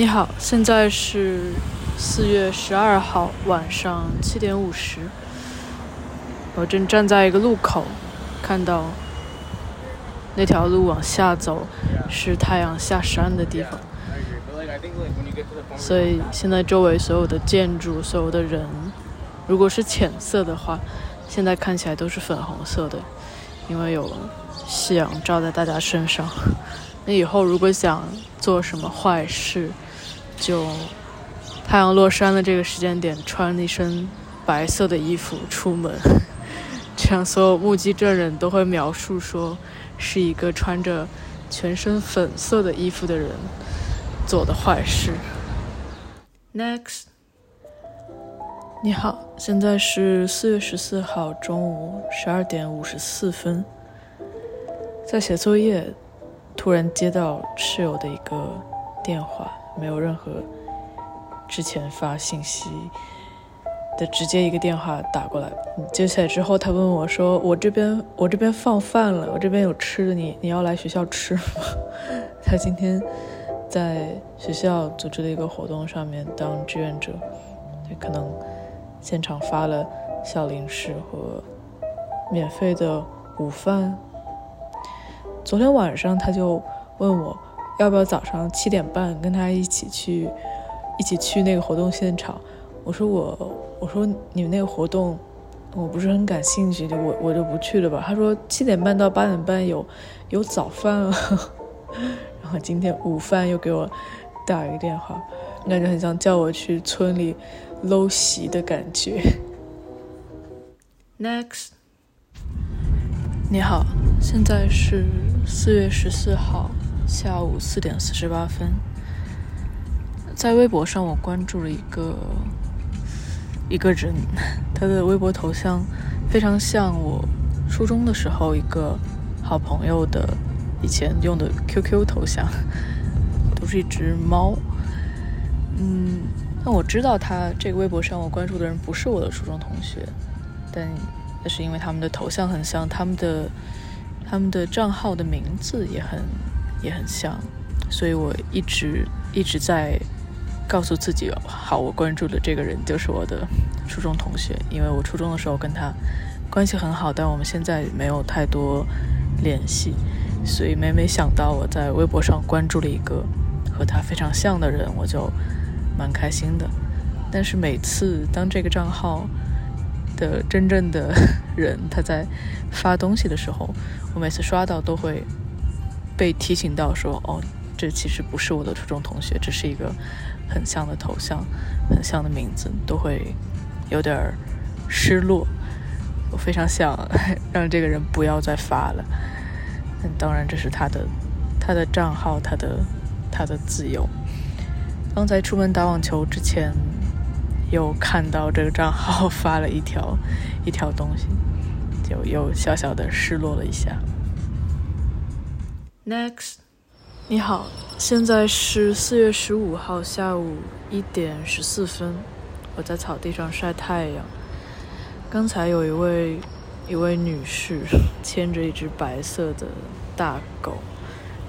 你好，现在是四月十二号晚上七点五十，我正站在一个路口，看到那条路往下走是太阳下山的地方，所以现在周围所有的建筑、所有的人，如果是浅色的话，现在看起来都是粉红色的，因为有夕阳照在大家身上。那以后如果想做什么坏事，就太阳落山的这个时间点，穿了一身白色的衣服出门，这样所有目击证人都会描述说是一个穿着全身粉色的衣服的人做的坏事。Next，你好，现在是四月十四号中午十二点五十四分，在写作业。突然接到室友的一个电话，没有任何之前发信息的，直接一个电话打过来。接起来之后，他问我说：“我这边我这边放饭了，我这边有吃的，你你要来学校吃吗？” 他今天在学校组织的一个活动上面当志愿者，可能现场发了小零食和免费的午饭。昨天晚上他就问我，要不要早上七点半跟他一起去，一起去那个活动现场。我说我，我说你们那个活动，我不是很感兴趣，就我我就不去了吧。他说七点半到八点半有有早饭啊，然后今天午饭又给我打一个电话，感觉很像叫我去村里搂席的感觉。Next，你好。现在是四月十四号下午四点四十八分，在微博上我关注了一个一个人，他的微博头像非常像我初中的时候一个好朋友的以前用的 QQ 头像，都是一只猫。嗯，那我知道他这个微博上我关注的人不是我的初中同学，但那是因为他们的头像很像，他们的。他们的账号的名字也很也很像，所以我一直一直在告诉自己，好，我关注的这个人就是我的初中同学，因为我初中的时候跟他关系很好，但我们现在没有太多联系，所以每每想到我在微博上关注了一个和他非常像的人，我就蛮开心的。但是每次当这个账号的真正的人他在发东西的时候，我每次刷到都会被提醒到说：“哦，这其实不是我的初中同学，只是一个很像的头像，很像的名字，都会有点失落。我非常想让这个人不要再发了。但当然，这是他的他的账号，他的他的自由。刚才出门打网球之前，又看到这个账号发了一条一条东西。”就又小小的失落了一下。Next，你好，现在是四月十五号下午一点十四分，我在草地上晒太阳。刚才有一位一位女士牵着一只白色的大狗，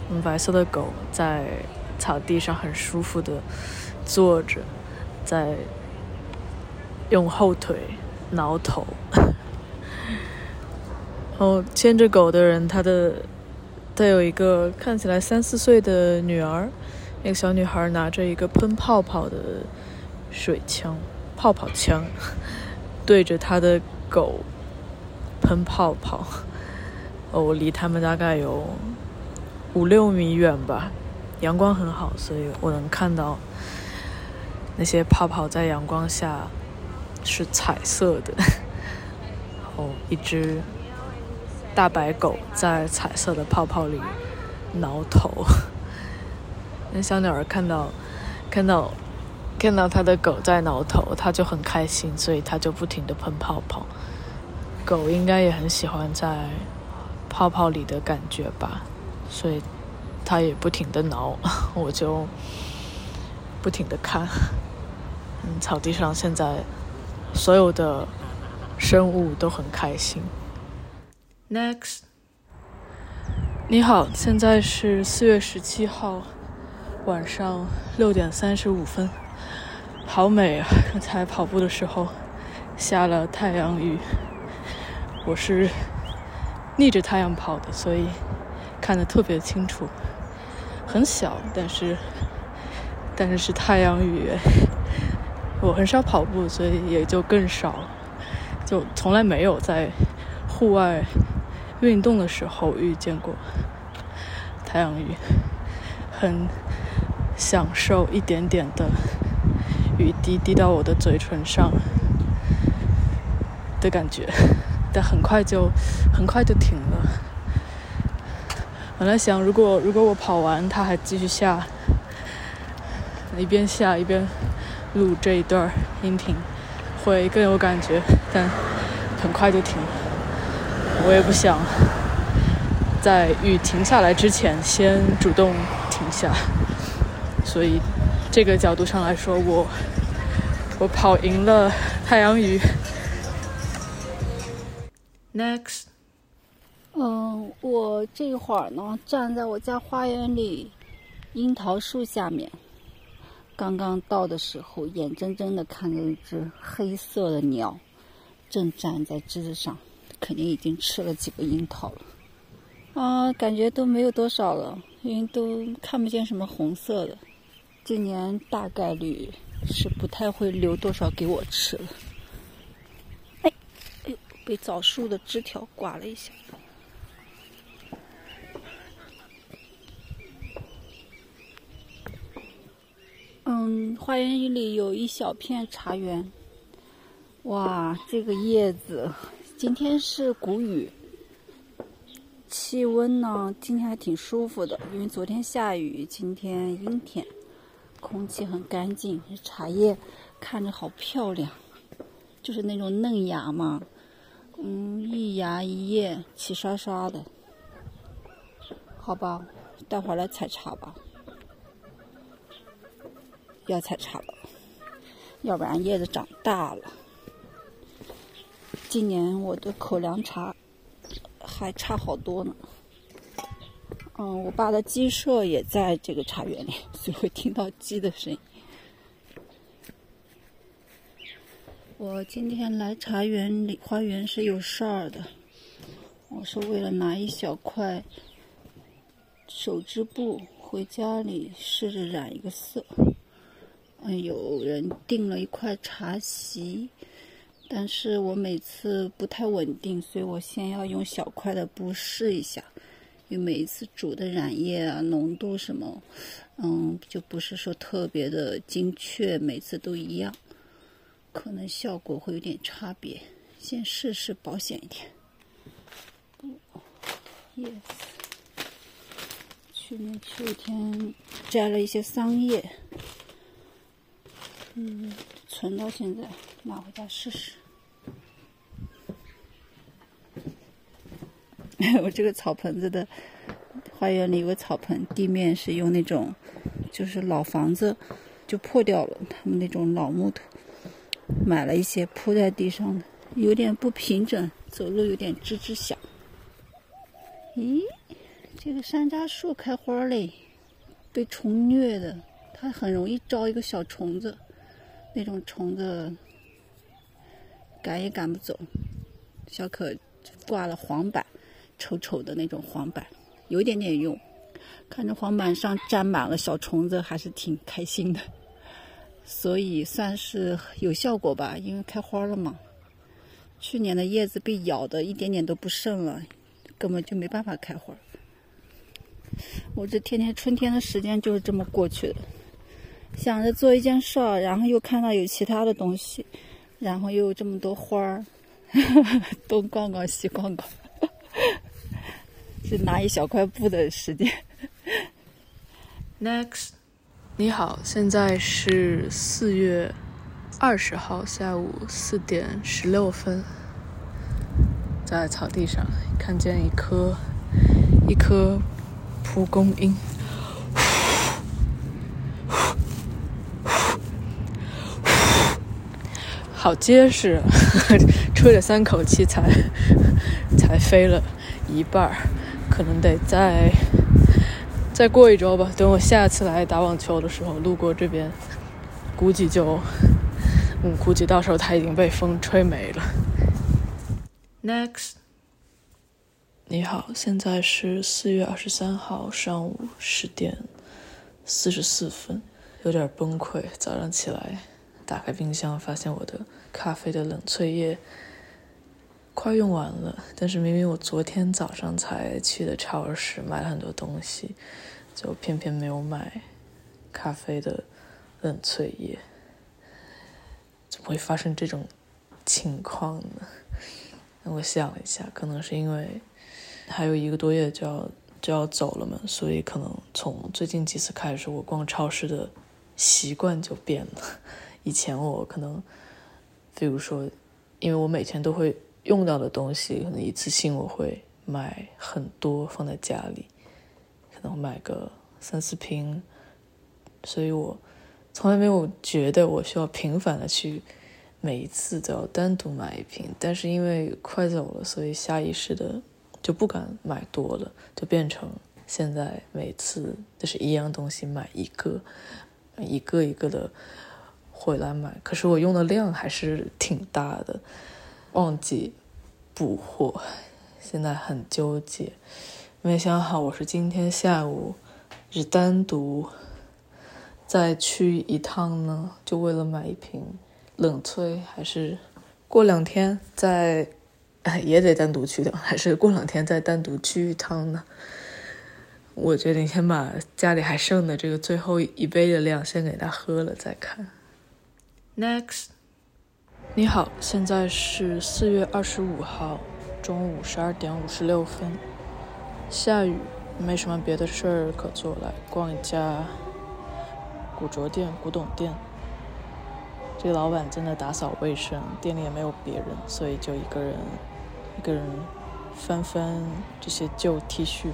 嗯，白色的狗在草地上很舒服的坐着，在用后腿挠头。然后牵着狗的人，他的他有一个看起来三四岁的女儿，那个小女孩拿着一个喷泡泡的水枪，泡泡枪，对着他的狗喷泡泡。哦，我离他们大概有五六米远吧，阳光很好，所以我能看到那些泡泡在阳光下是彩色的。哦，一只。大白狗在彩色的泡泡里挠头，那小鸟儿看到看到看到它的狗在挠头，它就很开心，所以它就不停的喷泡泡。狗应该也很喜欢在泡泡里的感觉吧，所以它也不停的挠，我就不停的看。嗯，草地上现在所有的生物都很开心。Next，你好，现在是四月十七号晚上六点三十五分，好美啊！刚才跑步的时候下了太阳雨，我是逆着太阳跑的，所以看得特别清楚。很小，但是但是是太阳雨。我很少跑步，所以也就更少，就从来没有在户外运动的时候遇见过太阳雨，很享受一点点的雨滴滴到我的嘴唇上的感觉，但很快就很快就停了。本来想，如果如果我跑完，它还继续下，一边下一边录这一段音频，会更有感觉。但很快就停了，我也不想在雨停下来之前先主动停下，所以这个角度上来说，我我跑赢了太阳雨。Next。嗯，我这会儿呢，站在我家花园里樱桃树下面。刚刚到的时候，眼睁睁的看着一只黑色的鸟正站在枝子上，肯定已经吃了几个樱桃了。啊，感觉都没有多少了，因为都看不见什么红色的。今年大概率是不太会留多少给我吃了。哎，哎呦，被枣树的枝条刮了一下。嗯，花园里有一小片茶园。哇，这个叶子，今天是谷雨，气温呢，今天还挺舒服的，因为昨天下雨，今天阴天，空气很干净，这茶叶看着好漂亮，就是那种嫩芽嘛，嗯，一芽一叶齐刷刷的。好吧，待会儿来采茶吧。要采茶了，要不然叶子长大了。今年我的口粮茶还差好多呢。嗯，我爸的鸡舍也在这个茶园里，所以会听到鸡的声音。我今天来茶园里花园是有事儿的，我是为了拿一小块手织布回家里试着染一个色。嗯，有人订了一块茶席，但是我每次不太稳定，所以我先要用小块的布试一下，因为每一次煮的染液啊、浓度什么，嗯，就不是说特别的精确，每次都一样，可能效果会有点差别，先试试保险一点。Yes，去年秋天摘了一些桑叶。嗯，存到现在，拿回家试试。我这个草盆子的花园里有个草盆，地面是用那种，就是老房子就破掉了，他们那种老木头，买了一些铺在地上的，有点不平整，走路有点吱吱响。咦，这个山楂树开花嘞，被虫虐的，它很容易招一个小虫子。那种虫子赶也赶不走，小可挂了黄板，丑丑的那种黄板，有点点用。看着黄板上沾满了小虫子，还是挺开心的。所以算是有效果吧，因为开花了嘛。去年的叶子被咬的一点点都不剩了，根本就没办法开花。我这天天春天的时间就是这么过去的。想着做一件事儿，然后又看到有其他的东西，然后又有这么多花儿，东逛逛西逛逛，是拿一小块布的时间。Next，你好，现在是四月二十号下午四点十六分，在草地上看见一颗一颗蒲公英。好结实，吹了三口气才才飞了一半儿，可能得再再过一周吧，等我下次来打网球的时候路过这边，估计就，嗯，估计到时候它已经被风吹没了。Next，你好，现在是四月二十三号上午十点四十四分，有点崩溃。早上起来打开冰箱，发现我的咖啡的冷萃液。快用完了，但是明明我昨天早上才去的超市买了很多东西，就偏偏没有买咖啡的冷萃液，怎么会发生这种情况呢？我想了一下，可能是因为还有一个多月就要就要走了嘛，所以可能从最近几次开始，我逛超市的习惯就变了。以前我可能，比如说，因为我每天都会。用到的东西可能一次性我会买很多放在家里，可能买个三四瓶，所以我从来没有觉得我需要频繁的去每一次都要单独买一瓶。但是因为快走了，所以下意识的就不敢买多了，就变成现在每次就是一样东西买一个，一个一个的回来买。可是我用的量还是挺大的。忘记补货，现在很纠结，没想好我是今天下午是单独再去一趟呢，就为了买一瓶冷萃，还是过两天再哎 也得单独去的，还是过两天再单独去一趟呢？我决定先把家里还剩的这个最后一杯的量先给他喝了再看。Next。你好，现在是四月二十五号中午十二点五十六分，下雨，没什么别的事儿可做，来逛一家古着店、古董店。这个老板正在打扫卫生，店里也没有别人，所以就一个人，一个人翻翻这些旧 T 恤。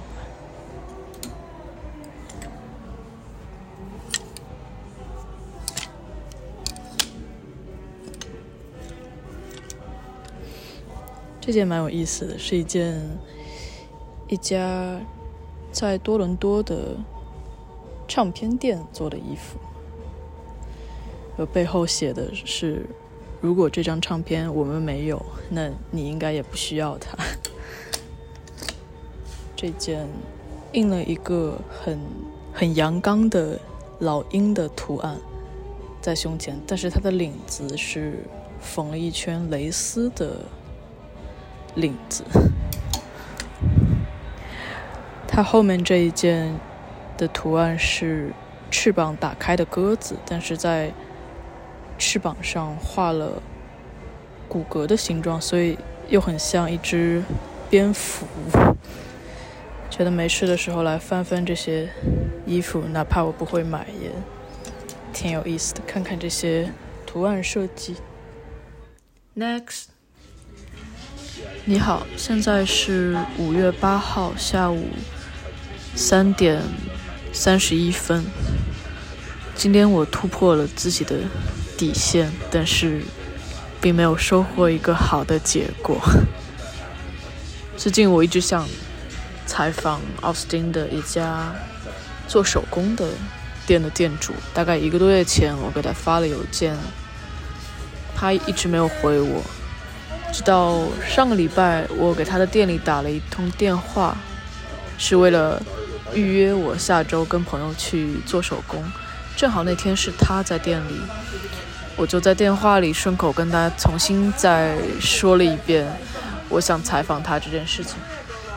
这件蛮有意思的，是一件一家在多伦多的唱片店做的衣服。呃，背后写的是：如果这张唱片我们没有，那你应该也不需要它。这件印了一个很很阳刚的老鹰的图案在胸前，但是它的领子是缝了一圈蕾丝的。领子，它后面这一件的图案是翅膀打开的鸽子，但是在翅膀上画了骨骼的形状，所以又很像一只蝙蝠。觉得没事的时候来翻翻这些衣服，哪怕我不会买，也挺有意思的。看看这些图案设计。Next。你好，现在是五月八号下午三点三十一分。今天我突破了自己的底线，但是并没有收获一个好的结果。最近我一直想采访奥斯汀的一家做手工的店的店主，大概一个多月前我给他发了邮件，他一直没有回我。直到上个礼拜，我给他的店里打了一通电话，是为了预约我下周跟朋友去做手工。正好那天是他在店里，我就在电话里顺口跟他重新再说了一遍，我想采访他这件事情。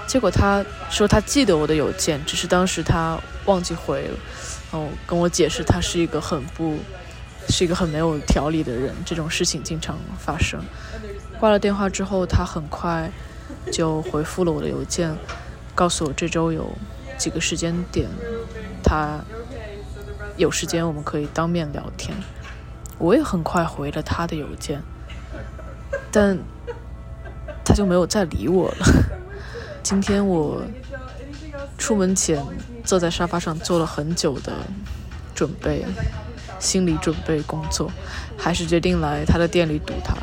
结果他说他记得我的邮件，只是当时他忘记回了。然后跟我解释，他是一个很不，是一个很没有条理的人，这种事情经常发生。挂了电话之后，他很快就回复了我的邮件，告诉我这周有几个时间点，他有时间我们可以当面聊天。我也很快回了他的邮件，但他就没有再理我了。今天我出门前坐在沙发上做了很久的准备，心理准备工作，还是决定来他的店里堵他。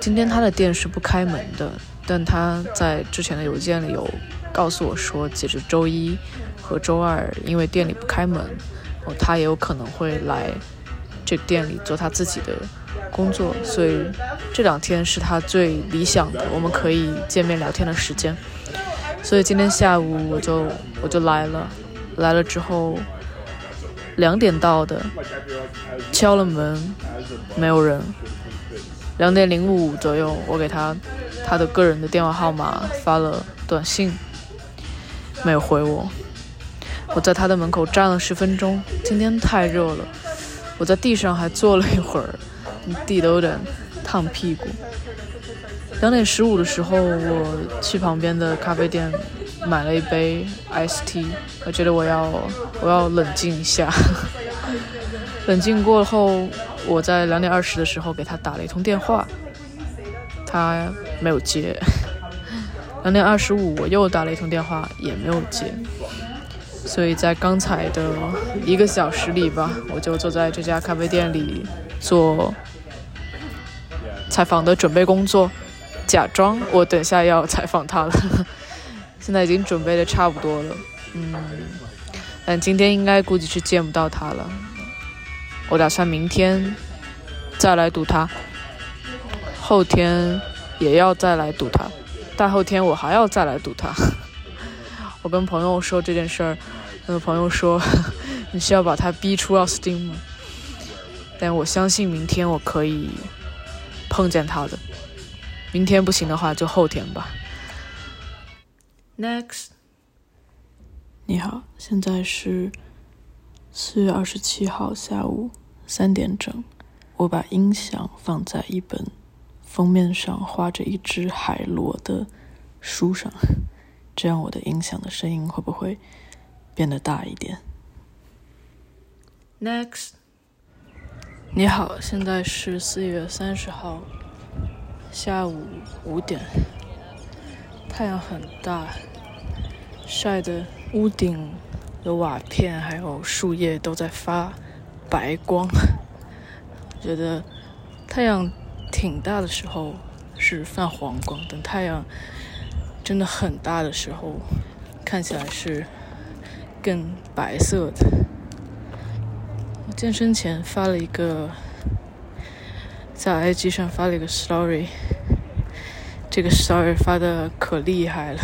今天他的店是不开门的，但他在之前的邮件里有告诉我说，截止周一和周二，因为店里不开门，哦，他也有可能会来这店里做他自己的工作，所以这两天是他最理想的，我们可以见面聊天的时间。所以今天下午我就我就来了，来了之后两点到的，敲了门，没有人。两点零五左右，我给他他的个人的电话号码发了短信，没有回我。我在他的门口站了十分钟，今天太热了，我在地上还坐了一会儿，地都有点烫屁股。两点十五的时候，我去旁边的咖啡店买了一杯 ist 我觉得我要我要冷静一下。冷静过后。我在两点二十的时候给他打了一通电话，他没有接。两点二十五我又打了一通电话，也没有接。所以在刚才的一个小时里吧，我就坐在这家咖啡店里做采访的准备工作，假装我等下要采访他了。现在已经准备的差不多了，嗯，但今天应该估计是见不到他了。我打算明天再来堵他，后天也要再来堵他，大后天我还要再来堵他。我跟朋友说这件事儿，那个朋友说 你是要把他逼出奥斯汀吗？但我相信明天我可以碰见他的。明天不行的话就后天吧。Next，你好，现在是四月二十七号下午。三点整，我把音响放在一本封面上画着一只海螺的书上，这样我的音响的声音会不会变得大一点？Next，你好，现在是四月三十号下午五点，太阳很大，晒的屋顶的瓦片还有树叶都在发。白光，觉得太阳挺大的时候是泛黄光，等太阳真的很大的时候，看起来是更白色的。健身前发了一个在 IG 上发了一个 story，这个 story 发的可厉害了。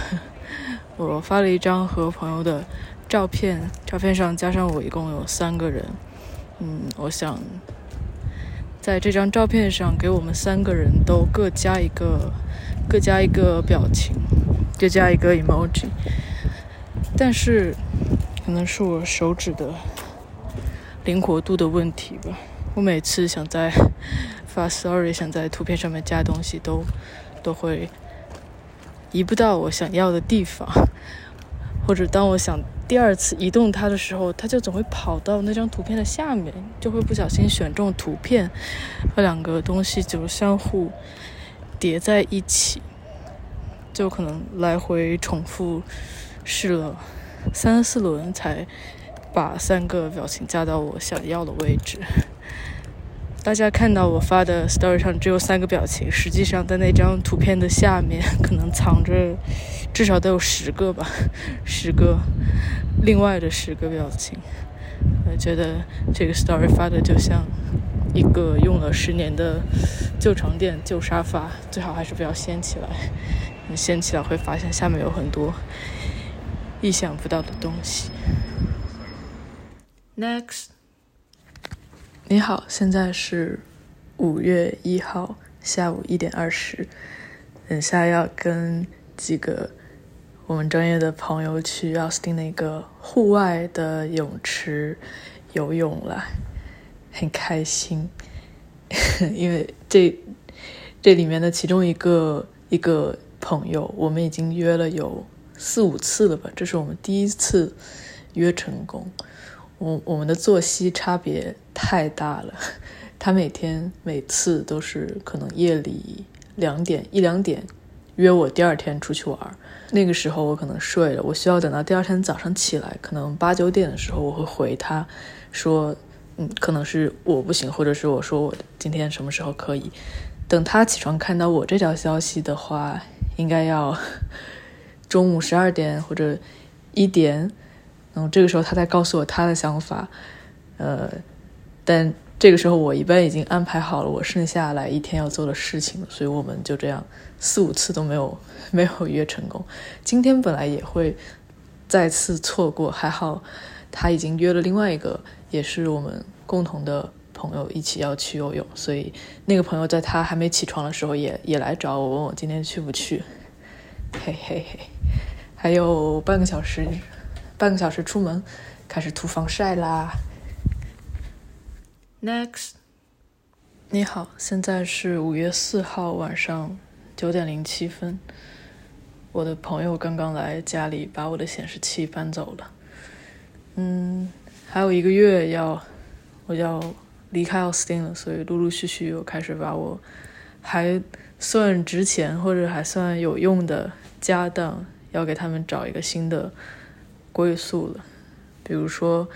我发了一张和朋友的照片，照片上加上我一共有三个人。嗯，我想在这张照片上给我们三个人都各加一个，各加一个表情，各加一个 emoji。但是可能是我手指的灵活度的问题吧。我每次想在发 story，想在图片上面加东西，都都会移不到我想要的地方，或者当我想。第二次移动它的时候，它就总会跑到那张图片的下面，就会不小心选中图片和两个东西就相互叠在一起，就可能来回重复试了三四轮才把三个表情加到我想要的位置。大家看到我发的 story 上只有三个表情，实际上在那张图片的下面 可能藏着至少都有十个吧，十个另外的十个表情。我觉得这个 story 发的就像一个用了十年的旧床垫、旧沙发，最好还是不要掀起来，你掀起来会发现下面有很多意想不到的东西。Next。你好，现在是五月一号下午一点二十，等下要跟几个我们专业的朋友去奥斯汀的一个户外的泳池游泳了，很开心，因为这这里面的其中一个一个朋友，我们已经约了有四五次了吧，这是我们第一次约成功。我我们的作息差别太大了，他每天每次都是可能夜里两点一两点约我第二天出去玩，那个时候我可能睡了，我需要等到第二天早上起来，可能八九点的时候我会回他，说嗯可能是我不行，或者是我说我今天什么时候可以，等他起床看到我这条消息的话，应该要 中午十二点或者一点，然后这个时候他再告诉我他的想法，呃，但这个时候我一般已经安排好了我剩下来一天要做的事情，所以我们就这样四五次都没有 没有约成功。今天本来也会再次错过，还好他已经约了另外一个，也是我们共同的朋友一起要去游泳，所以那个朋友在他还没起床的时候也也来找我，问我今天去不去。嘿嘿嘿，还有半个小时，半个小时出门，开始涂防晒啦。Next，你好，现在是五月四号晚上九点零七分。我的朋友刚刚来家里把我的显示器搬走了。嗯，还有一个月要我要离开奥斯汀了，所以陆陆续续又开始把我还。算值钱或者还算有用的家当，要给他们找一个新的归宿了。比如说，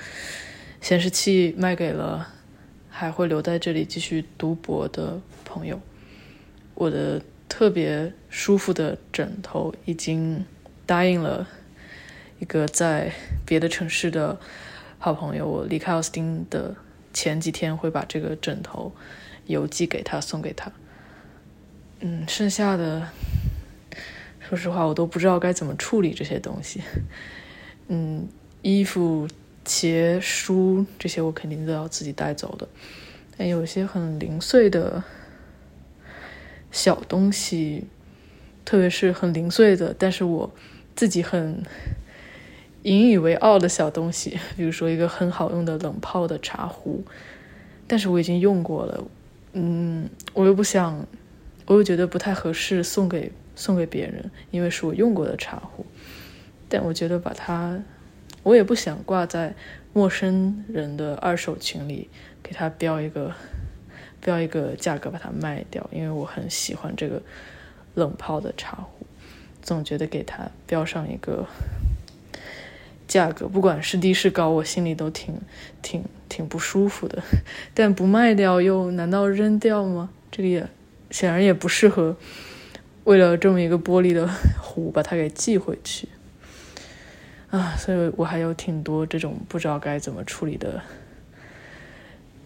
显示器卖给了还会留在这里继续读博的朋友。我的特别舒服的枕头已经答应了一个在别的城市的好朋友，我离开奥斯汀的前几天会把这个枕头邮寄给他，送给他。嗯，剩下的，说实话，我都不知道该怎么处理这些东西。嗯，衣服、鞋、书这些，我肯定都要自己带走的。但有些很零碎的小东西，特别是很零碎的，但是我自己很引以为傲的小东西，比如说一个很好用的冷泡的茶壶，但是我已经用过了。嗯，我又不想。我又觉得不太合适送给送给别人，因为是我用过的茶壶。但我觉得把它，我也不想挂在陌生人的二手群里，给他标一个标一个价格把它卖掉，因为我很喜欢这个冷泡的茶壶，总觉得给它标上一个价格，不管是低是高，我心里都挺挺挺不舒服的。但不卖掉又难道扔掉吗？这个也。显然也不适合，为了这么一个玻璃的壶把它给寄回去啊！所以我还有挺多这种不知道该怎么处理的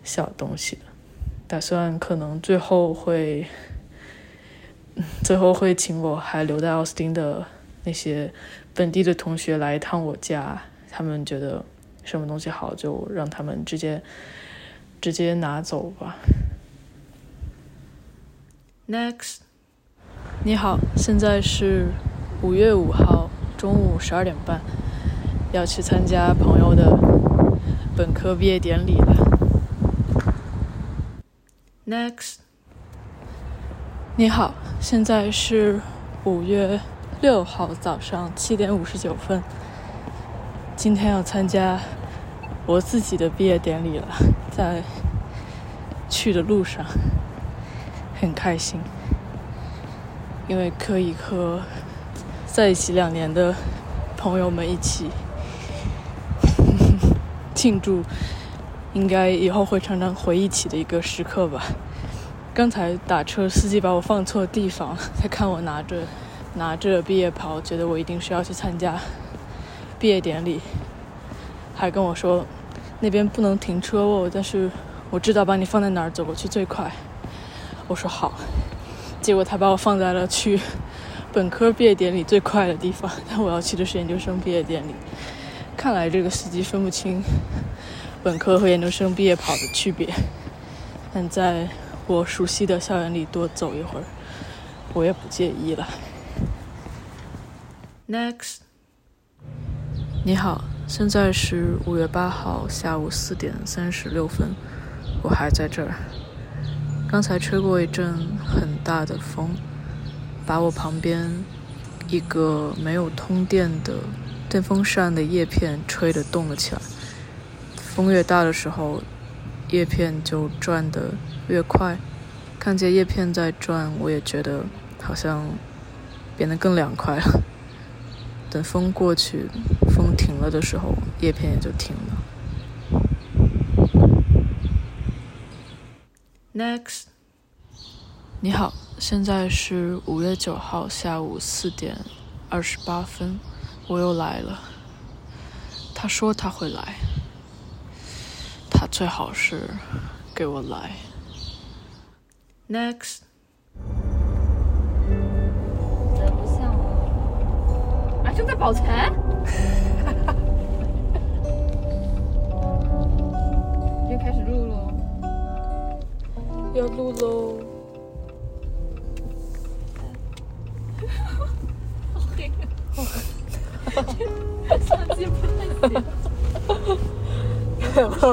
小东西的，打算可能最后会，最后会请我还留在奥斯汀的那些本地的同学来一趟我家，他们觉得什么东西好就让他们直接直接拿走吧。Next，你好，现在是五月五号中午十二点半，要去参加朋友的本科毕业典礼了。Next，你好，现在是五月六号早上七点五十九分，今天要参加我自己的毕业典礼了，在去的路上。很开心，因为可以和在一起两年的朋友们一起庆祝，应该以后会常常回忆起的一个时刻吧。刚才打车，司机把我放错地方，他看我拿着 拿着毕业袍，觉得我一定是要去参加毕业典礼，还跟我说那边不能停车哦，但是我知道把你放在哪儿走过去最快。我说好，结果他把我放在了去本科毕业典礼最快的地方，但我要去的是研究生毕业典礼。看来这个司机分不清本科和研究生毕业跑的区别。但在我熟悉的校园里多走一会儿，我也不介意了。Next，你好，现在是五月八号下午四点三十六分，我还在这儿。刚才吹过一阵很大的风，把我旁边一个没有通电的电风扇的叶片吹得动了起来。风越大的时候，叶片就转得越快。看见叶片在转，我也觉得好像变得更凉快了。等风过去，风停了的时候，叶片也就停了。Next，你好，现在是五月九号下午四点二十八分，我又来了。他说他会来，他最好是给我来。Next，这不像我。啊，正在保存。又开始录喽。要录喽。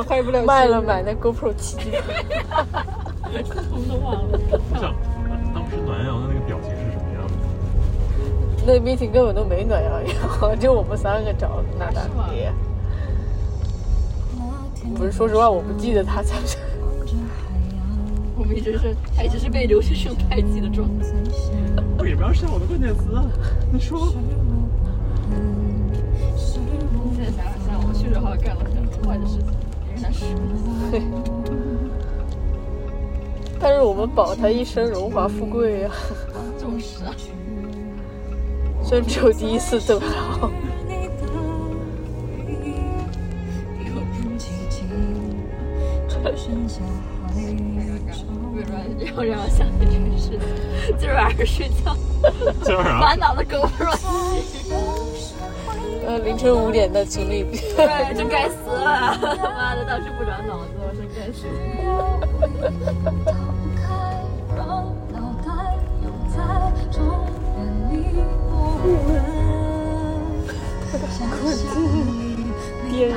开不了。卖了买那 GoPro 七 G。红都忘了。想当时暖阳的那个表情是什么样子？那 meeting 根本都没暖阳阳，就我们三个找那大爹。不是，说实话，我不记得他在这。我们一直是，他一直是被留学生排挤的状态。为什么要上我的关键词？你说。坏的事情，也是。对。但是我们保他一生荣华富贵呀。就是啊。虽然只有第一次得到。要让我想起这个事情。今儿晚上睡觉，今儿晚上满脑子狗肉。呃，凌晨五点的情侣。对，真该死了！妈的，当时不长脑子，我真该死。电影。